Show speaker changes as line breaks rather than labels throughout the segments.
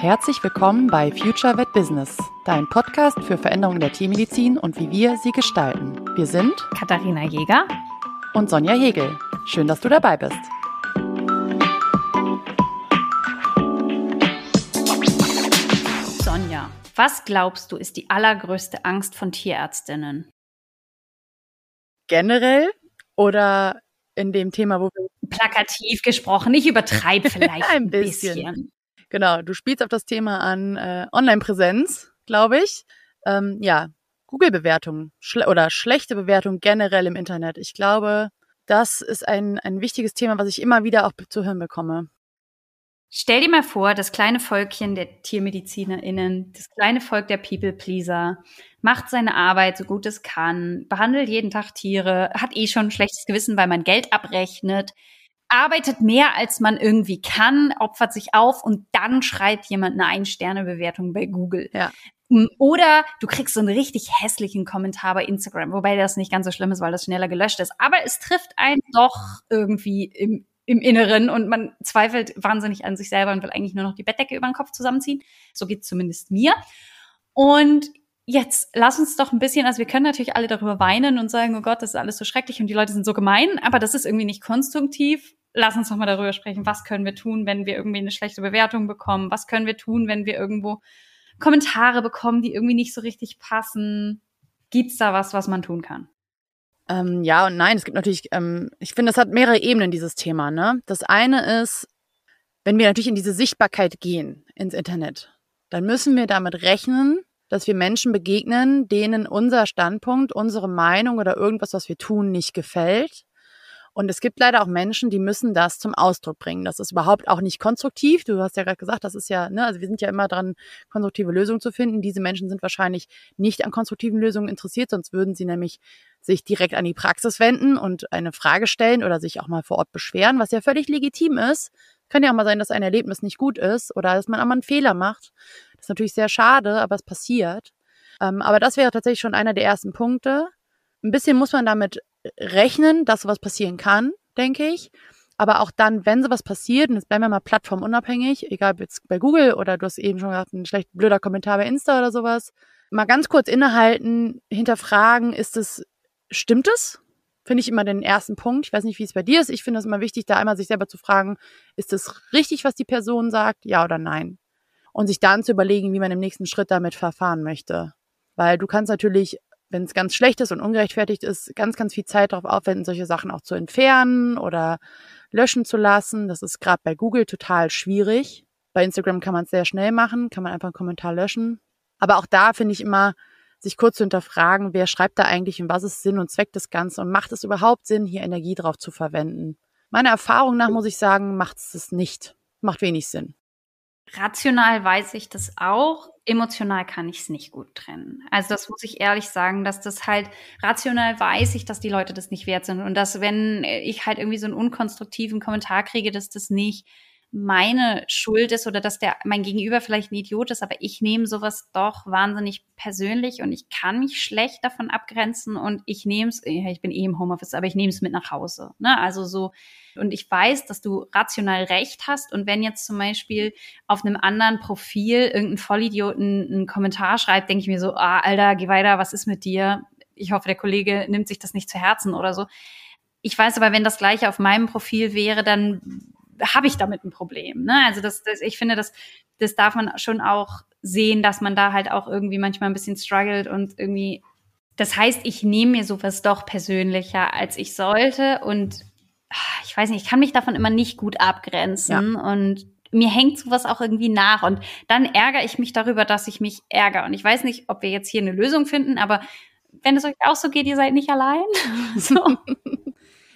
Herzlich willkommen bei Future Vet Business, dein Podcast für Veränderungen der Tiermedizin und wie wir sie gestalten. Wir sind
Katharina Jäger
und Sonja Hegel. Schön, dass du dabei bist.
Sonja, was glaubst du ist die allergrößte Angst von Tierärztinnen?
Generell oder in dem Thema, wo wir
plakativ gesprochen, ich übertreibe vielleicht ein bisschen. bisschen.
Genau, du spielst auf das Thema an äh, Online-Präsenz, glaube ich. Ähm, ja, Google-Bewertungen schle oder schlechte Bewertungen generell im Internet. Ich glaube, das ist ein, ein wichtiges Thema, was ich immer wieder auch zu hören bekomme.
Stell dir mal vor, das kleine Volkchen der TiermedizinerInnen, das kleine Volk der People-Pleaser, macht seine Arbeit so gut es kann, behandelt jeden Tag Tiere, hat eh schon ein schlechtes Gewissen, weil man Geld abrechnet, arbeitet mehr als man irgendwie kann, opfert sich auf und dann schreibt jemand eine Ein-Sterne-Bewertung bei Google. Ja. Oder du kriegst so einen richtig hässlichen Kommentar bei Instagram, wobei das nicht ganz so schlimm ist, weil das schneller gelöscht ist. Aber es trifft einen doch irgendwie im, im Inneren und man zweifelt wahnsinnig an sich selber und will eigentlich nur noch die Bettdecke über den Kopf zusammenziehen. So geht's zumindest mir. Und jetzt lass uns doch ein bisschen, also wir können natürlich alle darüber weinen und sagen, oh Gott, das ist alles so schrecklich und die Leute sind so gemein, aber das ist irgendwie nicht konstruktiv lass uns doch mal darüber sprechen, was können wir tun, wenn wir irgendwie eine schlechte Bewertung bekommen? Was können wir tun, wenn wir irgendwo Kommentare bekommen, die irgendwie nicht so richtig passen? Gibt's da was, was man tun kann?
Ähm, ja und nein. Es gibt natürlich, ähm, ich finde, das hat mehrere Ebenen, dieses Thema. Ne? Das eine ist, wenn wir natürlich in diese Sichtbarkeit gehen ins Internet, dann müssen wir damit rechnen, dass wir Menschen begegnen, denen unser Standpunkt, unsere Meinung oder irgendwas, was wir tun, nicht gefällt. Und es gibt leider auch Menschen, die müssen das zum Ausdruck bringen. Das ist überhaupt auch nicht konstruktiv. Du hast ja gerade gesagt, das ist ja, ne, also wir sind ja immer dran, konstruktive Lösungen zu finden. Diese Menschen sind wahrscheinlich nicht an konstruktiven Lösungen interessiert, sonst würden sie nämlich sich direkt an die Praxis wenden und eine Frage stellen oder sich auch mal vor Ort beschweren, was ja völlig legitim ist. Kann ja auch mal sein, dass ein Erlebnis nicht gut ist oder dass man auch mal einen Fehler macht. Das ist natürlich sehr schade, aber es passiert. Ähm, aber das wäre tatsächlich schon einer der ersten Punkte. Ein bisschen muss man damit rechnen, dass sowas passieren kann, denke ich. Aber auch dann, wenn sowas passiert, und jetzt bleiben wir mal plattformunabhängig, egal ob jetzt bei Google oder du hast eben schon gesagt, ein schlecht blöder Kommentar bei Insta oder sowas, mal ganz kurz innehalten, hinterfragen, ist es, stimmt es? Finde ich immer den ersten Punkt. Ich weiß nicht, wie es bei dir ist. Ich finde es immer wichtig, da einmal sich selber zu fragen, ist es richtig, was die Person sagt, ja oder nein? Und sich dann zu überlegen, wie man im nächsten Schritt damit verfahren möchte. Weil du kannst natürlich wenn es ganz schlecht ist und ungerechtfertigt ist, ganz, ganz viel Zeit darauf aufwenden, solche Sachen auch zu entfernen oder löschen zu lassen. Das ist gerade bei Google total schwierig. Bei Instagram kann man es sehr schnell machen, kann man einfach einen Kommentar löschen. Aber auch da finde ich immer, sich kurz zu hinterfragen, wer schreibt da eigentlich und was ist Sinn und Zweck des Ganzen und macht es überhaupt Sinn, hier Energie drauf zu verwenden? Meiner Erfahrung nach muss ich sagen, macht es das nicht. Macht wenig Sinn.
Rational weiß ich das auch, emotional kann ich es nicht gut trennen. Also das muss ich ehrlich sagen, dass das halt rational weiß ich, dass die Leute das nicht wert sind und dass wenn ich halt irgendwie so einen unkonstruktiven Kommentar kriege, dass das nicht meine Schuld ist oder dass der mein Gegenüber vielleicht ein Idiot ist, aber ich nehme sowas doch wahnsinnig persönlich und ich kann mich schlecht davon abgrenzen und ich nehme es, ich bin eh im Homeoffice, aber ich nehme es mit nach Hause. Ne? Also so, und ich weiß, dass du rational recht hast und wenn jetzt zum Beispiel auf einem anderen Profil irgendein Vollidioten einen Kommentar schreibt, denke ich mir so, ah, Alter, geh weiter, was ist mit dir? Ich hoffe, der Kollege nimmt sich das nicht zu Herzen oder so. Ich weiß aber, wenn das gleiche auf meinem Profil wäre, dann habe ich damit ein Problem. Ne? Also das, das, ich finde, das, das darf man schon auch sehen, dass man da halt auch irgendwie manchmal ein bisschen struggelt und irgendwie. Das heißt, ich nehme mir sowas doch persönlicher, als ich sollte. Und ah, ich weiß nicht, ich kann mich davon immer nicht gut abgrenzen. Ja. Und mir hängt sowas auch irgendwie nach. Und dann ärgere ich mich darüber, dass ich mich ärgere. Und ich weiß nicht, ob wir jetzt hier eine Lösung finden, aber wenn es euch auch so geht, ihr seid nicht allein. so.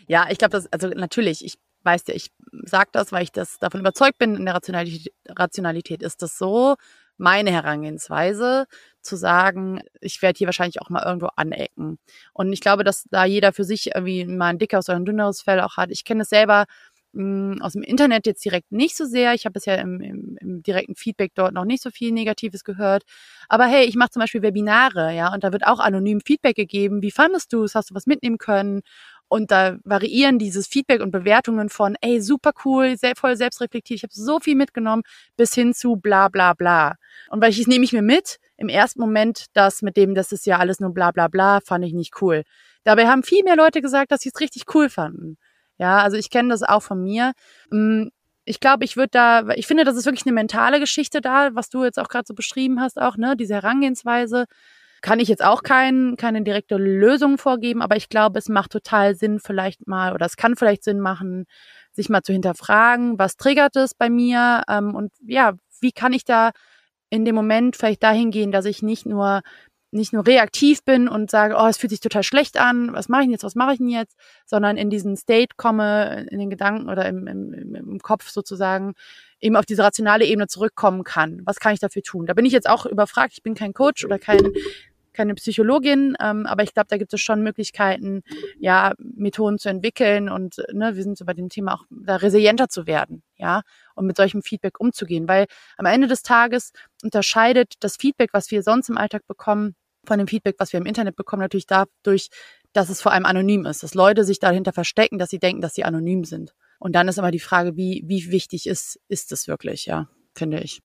Ja, ich glaube, das, also natürlich, ich weißt ja, ich sage das, weil ich das davon überzeugt bin, in der Rationalität, Rationalität ist das so meine Herangehensweise, zu sagen, ich werde hier wahrscheinlich auch mal irgendwo anecken. Und ich glaube, dass da jeder für sich irgendwie mal ein dickeres oder ein dünneres Fell auch hat. Ich kenne es selber mh, hm, aus dem Internet jetzt direkt nicht so sehr. Ich habe bisher im, im, im direkten Feedback dort noch nicht so viel Negatives gehört. Aber hey, ich mache zum Beispiel Webinare, ja, und da wird auch anonym Feedback gegeben. Wie fandest du es? Hast du was mitnehmen können? Und da variieren dieses Feedback und Bewertungen von, ey, super cool, sehr, voll selbstreflektiert, ich habe so viel mitgenommen, bis hin zu bla bla bla. Und weil ich nehme ich mir mit, im ersten Moment das mit dem, das ist ja alles nur bla bla bla, fand ich nicht cool. Dabei haben viel mehr Leute gesagt, dass sie es richtig cool fanden. Ja, also ich kenne das auch von mir. Mm, ich glaube, ich würde da, ich finde, das ist wirklich eine mentale Geschichte da, was du jetzt auch gerade so beschrieben hast, auch, ne, diese Herangehensweise. Kann ich jetzt auch kein, keine direkte Lösung vorgeben, aber ich glaube, es macht total Sinn, vielleicht mal, oder es kann vielleicht Sinn machen, sich mal zu hinterfragen, was triggert es bei mir ähm, und ja, wie kann ich da in dem Moment vielleicht dahin gehen, dass ich nicht nur nicht nur reaktiv bin und sage, oh, es fühlt sich total schlecht an, was mache ich denn jetzt, was mache ich denn jetzt, sondern in diesen State komme, in den Gedanken oder im, im, im Kopf sozusagen, eben auf diese rationale Ebene zurückkommen kann. Was kann ich dafür tun? Da bin ich jetzt auch überfragt, ich bin kein Coach oder kein keine Psychologin, ähm, aber ich glaube, da gibt es schon Möglichkeiten, ja, Methoden zu entwickeln und ne, wir sind so bei dem Thema auch da resilienter zu werden, ja, und mit solchem Feedback umzugehen, weil am Ende des Tages unterscheidet das Feedback, was wir sonst im Alltag bekommen, von dem Feedback, was wir im Internet bekommen, natürlich dadurch, dass es vor allem anonym ist, dass Leute sich dahinter verstecken, dass sie denken, dass sie anonym sind. Und dann ist immer die Frage, wie, wie wichtig ist, ist es wirklich, ja, finde ich.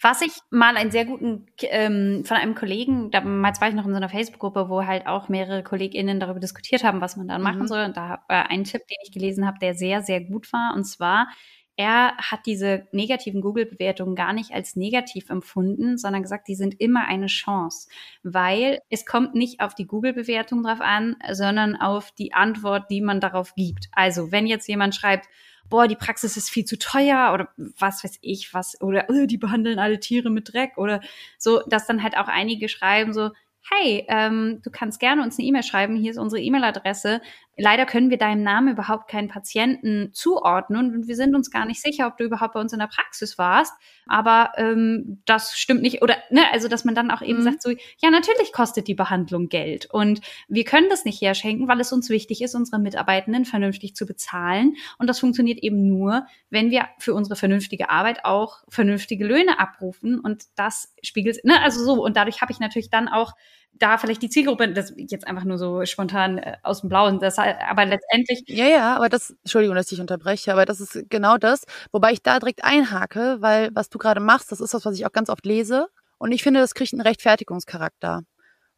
Was ich mal einen sehr guten ähm, von einem Kollegen, damals war ich noch in so einer Facebook-Gruppe, wo halt auch mehrere KollegInnen darüber diskutiert haben, was man dann mhm. machen soll. Und da war ein Tipp, den ich gelesen habe, der sehr, sehr gut war. Und zwar er hat diese negativen Google-Bewertungen gar nicht als negativ empfunden, sondern gesagt, die sind immer eine Chance, weil es kommt nicht auf die Google-Bewertung drauf an, sondern auf die Antwort, die man darauf gibt. Also wenn jetzt jemand schreibt, boah, die Praxis ist viel zu teuer oder was weiß ich was oder oh, die behandeln alle Tiere mit Dreck oder so, dass dann halt auch einige schreiben so, hey, ähm, du kannst gerne uns eine E-Mail schreiben, hier ist unsere E-Mail-Adresse. Leider können wir deinem Namen überhaupt keinen Patienten zuordnen und wir sind uns gar nicht sicher, ob du überhaupt bei uns in der Praxis warst. Aber ähm, das stimmt nicht. Oder, ne, also dass man dann auch eben mhm. sagt, so, ja, natürlich kostet die Behandlung Geld. Und wir können das nicht herschenken, weil es uns wichtig ist, unsere Mitarbeitenden vernünftig zu bezahlen. Und das funktioniert eben nur, wenn wir für unsere vernünftige Arbeit auch vernünftige Löhne abrufen. Und das spiegelt, ne, also so, und dadurch habe ich natürlich dann auch da vielleicht die Zielgruppe, das jetzt einfach nur so spontan äh, aus dem Blauen, das, aber letztendlich.
Ja, ja, aber das, Entschuldigung, dass ich unterbreche, aber das ist genau das, wobei ich da direkt einhake, weil was du gerade machst, das ist das, was ich auch ganz oft lese. Und ich finde, das kriegt einen Rechtfertigungscharakter.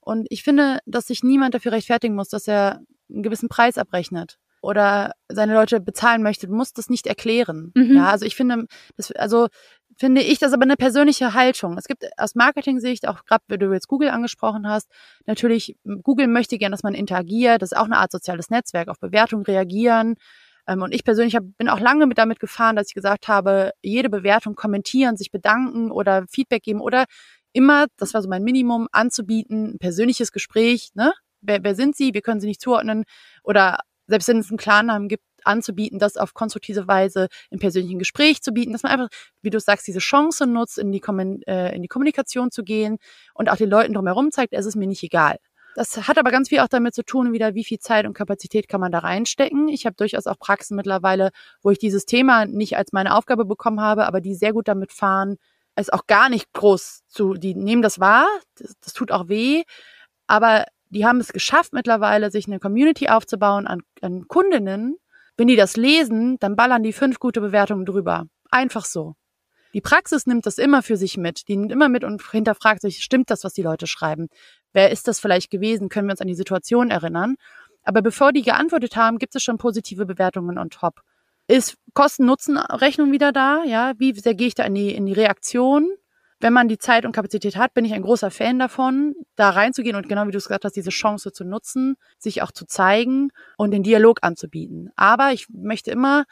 Und ich finde, dass sich niemand dafür rechtfertigen muss, dass er einen gewissen Preis abrechnet oder seine Leute bezahlen möchte, muss das nicht erklären. Mhm. Ja, also ich finde, das, also finde ich das aber eine persönliche Haltung. Es gibt aus Marketing-Sicht, auch gerade wenn du jetzt Google angesprochen hast, natürlich, Google möchte gern, dass man interagiert, das ist auch eine Art soziales Netzwerk, auf Bewertungen reagieren. Ähm, und ich persönlich hab, bin auch lange mit damit gefahren, dass ich gesagt habe, jede Bewertung kommentieren, sich bedanken oder Feedback geben oder immer, das war so mein Minimum, anzubieten, ein persönliches Gespräch, ne? Wer, wer sind sie? Wir können sie nicht zuordnen. Oder selbst wenn es einen Klarnamen gibt, anzubieten, das auf konstruktive Weise im persönlichen Gespräch zu bieten, dass man einfach, wie du sagst, diese Chance nutzt, in die, äh, in die Kommunikation zu gehen und auch den Leuten drumherum zeigt, es ist mir nicht egal. Das hat aber ganz viel auch damit zu tun, wieder wie viel Zeit und Kapazität kann man da reinstecken. Ich habe durchaus auch Praxen mittlerweile, wo ich dieses Thema nicht als meine Aufgabe bekommen habe, aber die sehr gut damit fahren, es auch gar nicht groß zu, die nehmen das wahr, das, das tut auch weh, aber die haben es geschafft mittlerweile, sich eine Community aufzubauen an, an Kundinnen, wenn die das lesen, dann ballern die fünf gute Bewertungen drüber. Einfach so. Die Praxis nimmt das immer für sich mit. Die nimmt immer mit und hinterfragt sich, stimmt das, was die Leute schreiben? Wer ist das vielleicht gewesen? Können wir uns an die Situation erinnern? Aber bevor die geantwortet haben, gibt es schon positive Bewertungen on top. Ist Kosten-Nutzen-Rechnung wieder da? Ja, wie sehr gehe ich da in die, in die Reaktion? Wenn man die Zeit und Kapazität hat, bin ich ein großer Fan davon, da reinzugehen und genau wie du es gesagt hast, diese Chance zu nutzen, sich auch zu zeigen und den Dialog anzubieten. Aber ich möchte immer,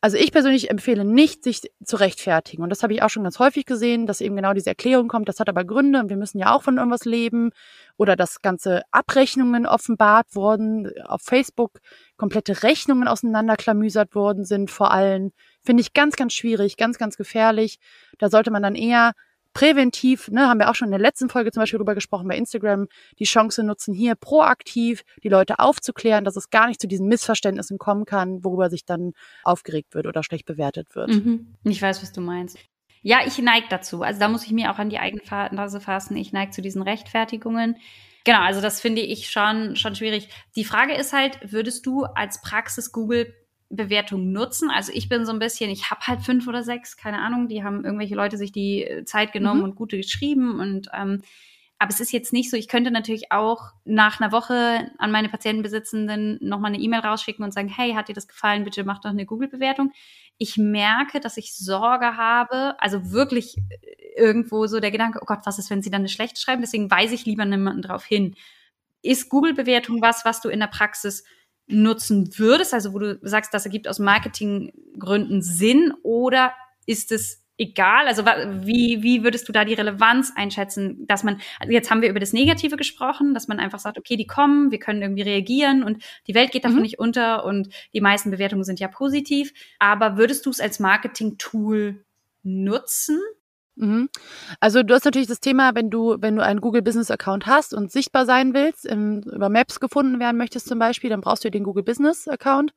also ich persönlich empfehle nicht, sich zu rechtfertigen. Und das habe ich auch schon ganz häufig gesehen, dass eben genau diese Erklärung kommt, das hat aber Gründe und wir müssen ja auch von irgendwas leben. Oder dass ganze Abrechnungen offenbart wurden, auf Facebook komplette Rechnungen auseinanderklamüsert worden sind vor allem. Finde ich ganz, ganz schwierig, ganz, ganz gefährlich. Da sollte man dann eher präventiv, ne, haben wir auch schon in der letzten Folge zum Beispiel drüber gesprochen bei Instagram, die Chance nutzen, hier proaktiv die Leute aufzuklären, dass es gar nicht zu diesen Missverständnissen kommen kann, worüber sich dann aufgeregt wird oder schlecht bewertet wird.
Mhm. Ich weiß, was du meinst. Ja, ich neige dazu. Also da muss ich mir auch an die eigene Nase fassen. Ich neige zu diesen Rechtfertigungen. Genau, also das finde ich schon, schon schwierig. Die Frage ist halt, würdest du als Praxis Google Bewertung nutzen. Also ich bin so ein bisschen, ich habe halt fünf oder sechs, keine Ahnung, die haben irgendwelche Leute sich die Zeit genommen mhm. und gute geschrieben und ähm, aber es ist jetzt nicht so, ich könnte natürlich auch nach einer Woche an meine Patientenbesitzenden nochmal eine E-Mail rausschicken und sagen, hey, hat dir das gefallen? Bitte mach doch eine Google-Bewertung. Ich merke, dass ich Sorge habe, also wirklich irgendwo so der Gedanke, oh Gott, was ist, wenn sie dann eine schlechte schreiben? Deswegen weise ich lieber niemanden drauf hin. Ist Google-Bewertung was, was du in der Praxis nutzen würdest, also wo du sagst, das ergibt aus Marketinggründen Sinn oder ist es egal? Also wie, wie würdest du da die Relevanz einschätzen, dass man, also jetzt haben wir über das Negative gesprochen, dass man einfach sagt, okay, die kommen, wir können irgendwie reagieren und die Welt geht davon mhm. nicht unter und die meisten Bewertungen sind ja positiv. Aber würdest du es als Marketing-Tool nutzen?
Mhm. Also du hast natürlich das Thema, wenn du, wenn du einen Google Business Account hast und sichtbar sein willst, im, über Maps gefunden werden möchtest zum Beispiel, dann brauchst du den Google Business Account.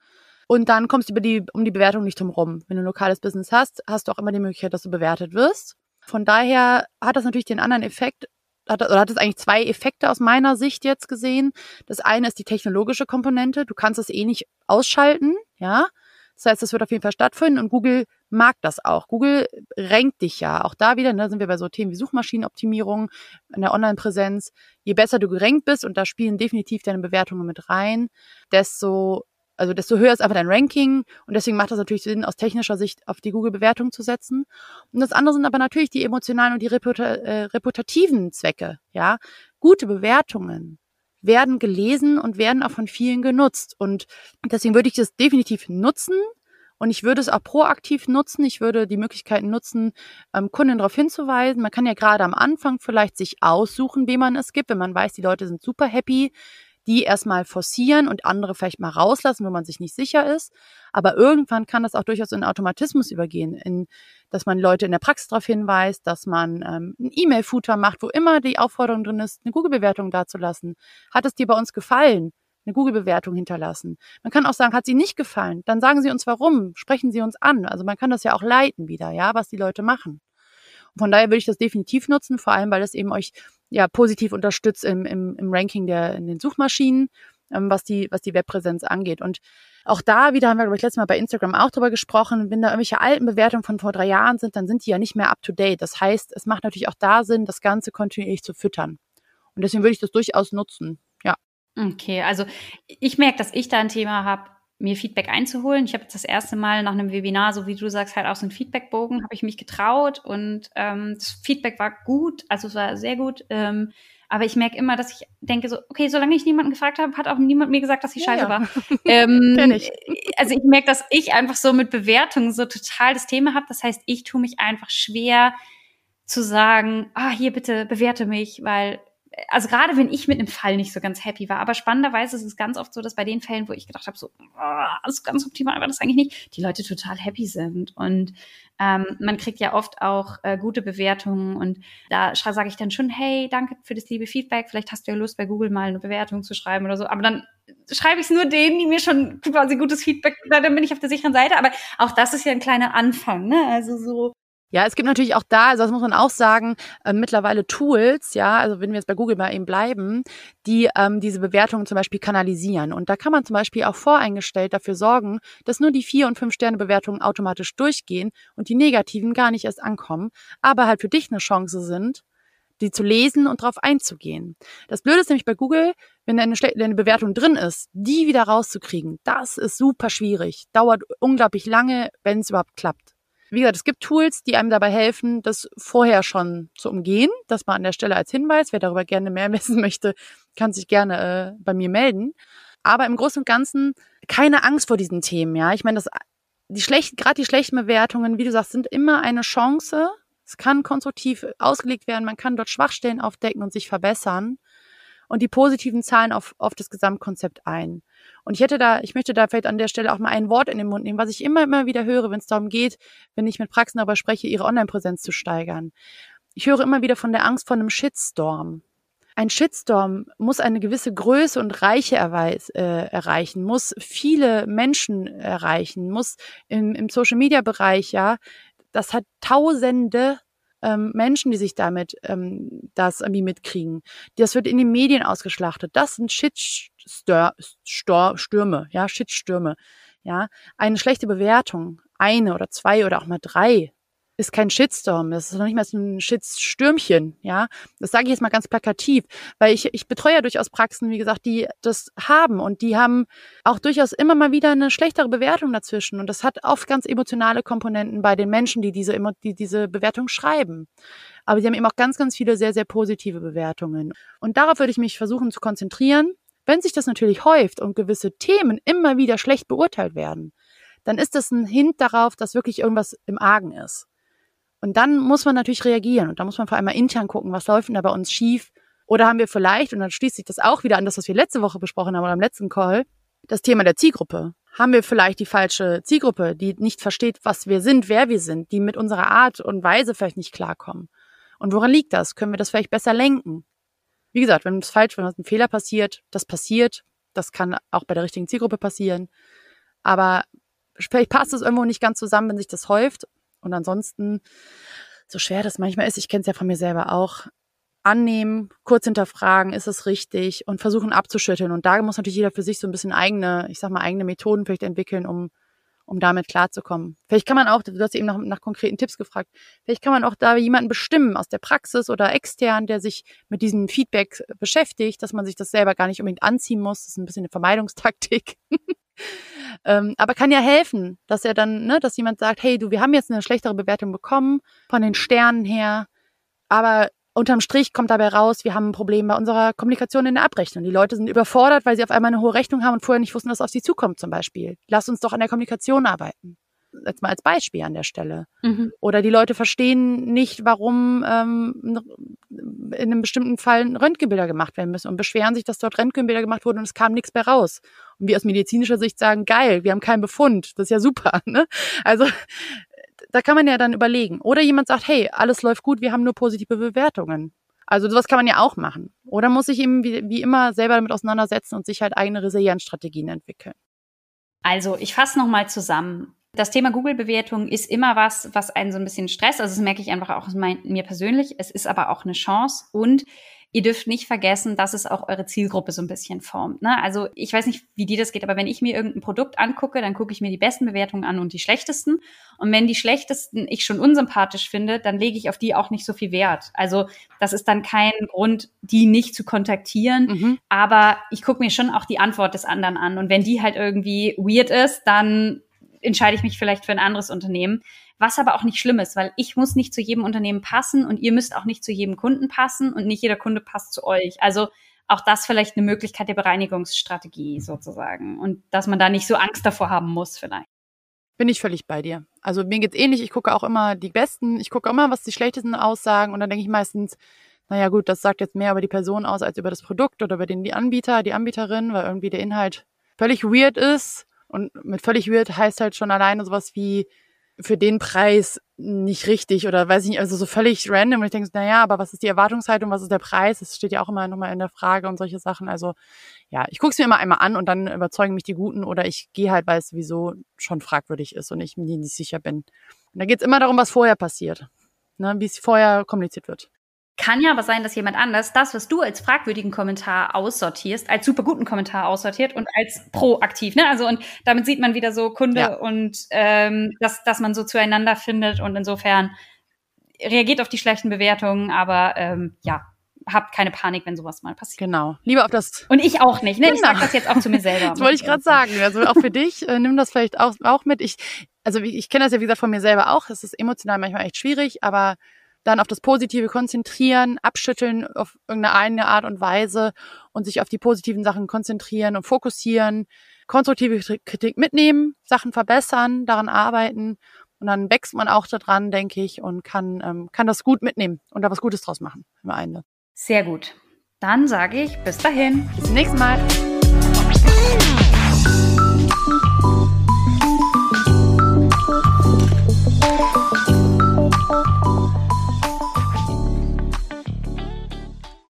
Und dann kommst du über die, um die Bewertung nicht drum rum. Wenn du ein lokales Business hast, hast du auch immer die Möglichkeit, dass du bewertet wirst. Von daher hat das natürlich den anderen Effekt, hat, oder hat es eigentlich zwei Effekte aus meiner Sicht jetzt gesehen. Das eine ist die technologische Komponente. Du kannst es eh nicht ausschalten, ja. Das heißt, das wird auf jeden Fall stattfinden und Google mag das auch. Google renkt dich ja. Auch da wieder, da ne, sind wir bei so Themen wie Suchmaschinenoptimierung, in der Online-Präsenz. Je besser du gerankt bist, und da spielen definitiv deine Bewertungen mit rein, desto also desto höher ist einfach dein Ranking und deswegen macht das natürlich Sinn, aus technischer Sicht auf die Google-Bewertung zu setzen. Und das andere sind aber natürlich die emotionalen und die reputa äh, reputativen Zwecke. Ja, gute Bewertungen werden gelesen und werden auch von vielen genutzt und deswegen würde ich das definitiv nutzen. Und ich würde es auch proaktiv nutzen. Ich würde die Möglichkeiten nutzen, ähm, Kunden darauf hinzuweisen. Man kann ja gerade am Anfang vielleicht sich aussuchen, wem man es gibt, wenn man weiß, die Leute sind super happy die erstmal forcieren und andere vielleicht mal rauslassen, wo man sich nicht sicher ist. Aber irgendwann kann das auch durchaus in Automatismus übergehen, in, dass man Leute in der Praxis darauf hinweist, dass man ähm, ein E-Mail-Footer macht, wo immer die Aufforderung drin ist, eine Google-Bewertung dazulassen. Hat es dir bei uns gefallen? Eine Google-Bewertung hinterlassen. Man kann auch sagen, hat sie nicht gefallen? Dann sagen Sie uns warum, sprechen Sie uns an. Also man kann das ja auch leiten wieder, ja, was die Leute machen. Von daher würde ich das definitiv nutzen, vor allem weil es eben euch ja positiv unterstützt im, im, im Ranking der in den Suchmaschinen, ähm, was die was die Webpräsenz angeht. Und auch da wieder haben wir glaube ich letztes Mal bei Instagram auch drüber gesprochen, wenn da irgendwelche alten Bewertungen von vor drei Jahren sind, dann sind die ja nicht mehr up to date. Das heißt, es macht natürlich auch da Sinn, das Ganze kontinuierlich zu füttern. Und deswegen würde ich das durchaus nutzen.
Okay, also ich merke, dass ich da ein Thema habe, mir Feedback einzuholen. Ich habe jetzt das erste Mal nach einem Webinar, so wie du sagst, halt auch so einen Feedbackbogen, habe ich mich getraut und ähm, das Feedback war gut, also es war sehr gut. Ähm, aber ich merke immer, dass ich denke so, okay, solange ich niemanden gefragt habe, hat auch niemand mir gesagt, dass sie ja, scheiße ja. war. ähm, ich. Also ich merke, dass ich einfach so mit Bewertungen so total das Thema habe. Das heißt, ich tue mich einfach schwer zu sagen, ah, hier bitte bewerte mich, weil also gerade wenn ich mit einem Fall nicht so ganz happy war, aber spannenderweise ist es ganz oft so, dass bei den Fällen, wo ich gedacht habe, so, das ist ganz optimal war das eigentlich nicht, die Leute total happy sind. Und ähm, man kriegt ja oft auch äh, gute Bewertungen und da sage ich dann schon, hey, danke für das liebe Feedback, vielleicht hast du ja Lust, bei Google mal eine Bewertung zu schreiben oder so. Aber dann schreibe ich es nur denen, die mir schon quasi gutes Feedback, dann bin ich auf der sicheren Seite. Aber auch das ist ja ein kleiner Anfang, ne? Also so
ja, es gibt natürlich auch da, also das muss man auch sagen, äh, mittlerweile Tools, ja, also wenn wir jetzt bei Google mal eben bleiben, die ähm, diese Bewertungen zum Beispiel kanalisieren. Und da kann man zum Beispiel auch voreingestellt dafür sorgen, dass nur die vier und fünf Sterne Bewertungen automatisch durchgehen und die negativen gar nicht erst ankommen, aber halt für dich eine Chance sind, die zu lesen und darauf einzugehen. Das Blöde ist nämlich bei Google, wenn eine, eine Bewertung drin ist, die wieder rauszukriegen, das ist super schwierig. Dauert unglaublich lange, wenn es überhaupt klappt. Wie gesagt, es gibt Tools, die einem dabei helfen, das vorher schon zu umgehen. Das mal an der Stelle als Hinweis. Wer darüber gerne mehr wissen möchte, kann sich gerne äh, bei mir melden. Aber im Großen und Ganzen keine Angst vor diesen Themen. Ja, ich meine, das die schlechten, gerade die schlechten Bewertungen, wie du sagst, sind immer eine Chance. Es kann konstruktiv ausgelegt werden. Man kann dort Schwachstellen aufdecken und sich verbessern. Und die positiven zahlen auf, auf das Gesamtkonzept ein. Und ich hätte da, ich möchte da vielleicht an der Stelle auch mal ein Wort in den Mund nehmen, was ich immer, immer wieder höre, wenn es darum geht, wenn ich mit Praxen darüber spreche, ihre Online-Präsenz zu steigern. Ich höre immer wieder von der Angst vor einem Shitstorm. Ein Shitstorm muss eine gewisse Größe und Reiche erweis, äh, erreichen, muss viele Menschen erreichen, muss im, im Social-Media-Bereich, ja, das hat Tausende ähm, Menschen, die sich damit ähm, das irgendwie mitkriegen. Das wird in den Medien ausgeschlachtet. Das sind Shitstürme, ja, Shitstürme. Ja, eine schlechte Bewertung, eine oder zwei oder auch mal drei ist kein Shitstorm, das ist noch nicht mal so ein Shitstürmchen, ja. Das sage ich jetzt mal ganz plakativ, weil ich, ich betreue ja durchaus Praxen, wie gesagt, die das haben und die haben auch durchaus immer mal wieder eine schlechtere Bewertung dazwischen und das hat oft ganz emotionale Komponenten bei den Menschen, die diese, die diese Bewertung schreiben. Aber sie haben eben auch ganz, ganz viele sehr, sehr positive Bewertungen. Und darauf würde ich mich versuchen zu konzentrieren. Wenn sich das natürlich häuft und gewisse Themen immer wieder schlecht beurteilt werden, dann ist das ein Hint darauf, dass wirklich irgendwas im Argen ist. Und dann muss man natürlich reagieren und da muss man vor allem mal intern gucken, was läuft denn da bei uns schief. Oder haben wir vielleicht, und dann schließt sich das auch wieder an das, was wir letzte Woche besprochen haben oder am letzten Call, das Thema der Zielgruppe. Haben wir vielleicht die falsche Zielgruppe, die nicht versteht, was wir sind, wer wir sind, die mit unserer Art und Weise vielleicht nicht klarkommen? Und woran liegt das? Können wir das vielleicht besser lenken? Wie gesagt, wenn es falsch, wenn ein Fehler passiert, das passiert. Das kann auch bei der richtigen Zielgruppe passieren. Aber vielleicht passt es irgendwo nicht ganz zusammen, wenn sich das häuft. Und ansonsten, so schwer das manchmal ist, ich kenne es ja von mir selber auch, annehmen, kurz hinterfragen, ist es richtig und versuchen abzuschütteln. Und da muss natürlich jeder für sich so ein bisschen eigene, ich sag mal, eigene Methoden vielleicht entwickeln, um, um damit klarzukommen. Vielleicht kann man auch, du hast eben nach, nach konkreten Tipps gefragt, vielleicht kann man auch da jemanden bestimmen aus der Praxis oder extern, der sich mit diesem Feedback beschäftigt, dass man sich das selber gar nicht unbedingt anziehen muss. Das ist ein bisschen eine Vermeidungstaktik. ähm, aber kann ja helfen, dass er dann, ne, dass jemand sagt, hey, du, wir haben jetzt eine schlechtere Bewertung bekommen von den Sternen her, aber unterm Strich kommt dabei raus, wir haben ein Problem bei unserer Kommunikation in der Abrechnung. Die Leute sind überfordert, weil sie auf einmal eine hohe Rechnung haben und vorher nicht wussten, was auf sie zukommt zum Beispiel. Lass uns doch an der Kommunikation arbeiten jetzt mal als Beispiel an der Stelle. Mhm. Oder die Leute verstehen nicht, warum ähm, in einem bestimmten Fall Röntgenbilder gemacht werden müssen und beschweren sich, dass dort Röntgenbilder gemacht wurden und es kam nichts mehr raus. Und wir aus medizinischer Sicht sagen, geil, wir haben keinen Befund, das ist ja super. Ne? Also da kann man ja dann überlegen. Oder jemand sagt, hey, alles läuft gut, wir haben nur positive Bewertungen. Also sowas kann man ja auch machen. Oder muss sich eben wie, wie immer selber damit auseinandersetzen und sich halt eigene Resilienzstrategien entwickeln.
Also ich fasse nochmal zusammen. Das Thema Google-Bewertung ist immer was, was einen so ein bisschen stresst. Also das merke ich einfach auch mein, mir persönlich. Es ist aber auch eine Chance und ihr dürft nicht vergessen, dass es auch eure Zielgruppe so ein bisschen formt. Ne? Also ich weiß nicht, wie dir das geht, aber wenn ich mir irgendein Produkt angucke, dann gucke ich mir die besten Bewertungen an und die schlechtesten. Und wenn die schlechtesten ich schon unsympathisch finde, dann lege ich auf die auch nicht so viel Wert. Also das ist dann kein Grund, die nicht zu kontaktieren. Mhm. Aber ich gucke mir schon auch die Antwort des anderen an. Und wenn die halt irgendwie weird ist, dann entscheide ich mich vielleicht für ein anderes Unternehmen. Was aber auch nicht schlimm ist, weil ich muss nicht zu jedem Unternehmen passen und ihr müsst auch nicht zu jedem Kunden passen und nicht jeder Kunde passt zu euch. Also auch das vielleicht eine Möglichkeit der Bereinigungsstrategie sozusagen und dass man da nicht so Angst davor haben muss vielleicht.
Bin ich völlig bei dir. Also mir geht's ähnlich. Ich gucke auch immer die Besten. Ich gucke immer, was die schlechtesten aussagen und dann denke ich meistens, naja gut, das sagt jetzt mehr über die Person aus als über das Produkt oder über den die Anbieter, die Anbieterin, weil irgendwie der Inhalt völlig weird ist und mit völlig weird heißt halt schon alleine sowas wie für den Preis nicht richtig oder weiß ich nicht, also so völlig random. Und ich denke, naja, aber was ist die Erwartungshaltung, was ist der Preis? Das steht ja auch immer nochmal in der Frage und solche Sachen. Also ja, ich gucke es mir immer einmal an und dann überzeugen mich die Guten oder ich gehe halt, weil es sowieso schon fragwürdig ist und ich mir nicht sicher bin. Und da geht es immer darum, was vorher passiert, ne, wie es vorher kommuniziert wird.
Kann ja aber sein, dass jemand anders das, was du als fragwürdigen Kommentar aussortierst, als super guten Kommentar aussortiert und als proaktiv. Ne? Also und damit sieht man wieder so Kunde ja. und ähm, dass, dass man so zueinander findet und insofern reagiert auf die schlechten Bewertungen, aber ähm, ja, habt keine Panik, wenn sowas mal passiert.
Genau. Lieber auf das.
Und ich auch nicht. Ne? Genau. Ich sage das jetzt auch zu mir selber.
das wollte ich gerade sagen. Also auch für dich, äh, nimm das vielleicht auch, auch mit. Ich, also ich, ich kenne das ja, wie gesagt, von mir selber auch. Es ist emotional manchmal echt schwierig, aber dann auf das Positive konzentrieren, abschütteln auf irgendeine Art und Weise und sich auf die positiven Sachen konzentrieren und fokussieren, konstruktive Kritik mitnehmen, Sachen verbessern, daran arbeiten und dann wächst man auch daran, denke ich, und kann, ähm, kann das gut mitnehmen und da was Gutes draus machen am Ende.
Sehr gut. Dann sage ich bis dahin.
Bis zum nächsten Mal.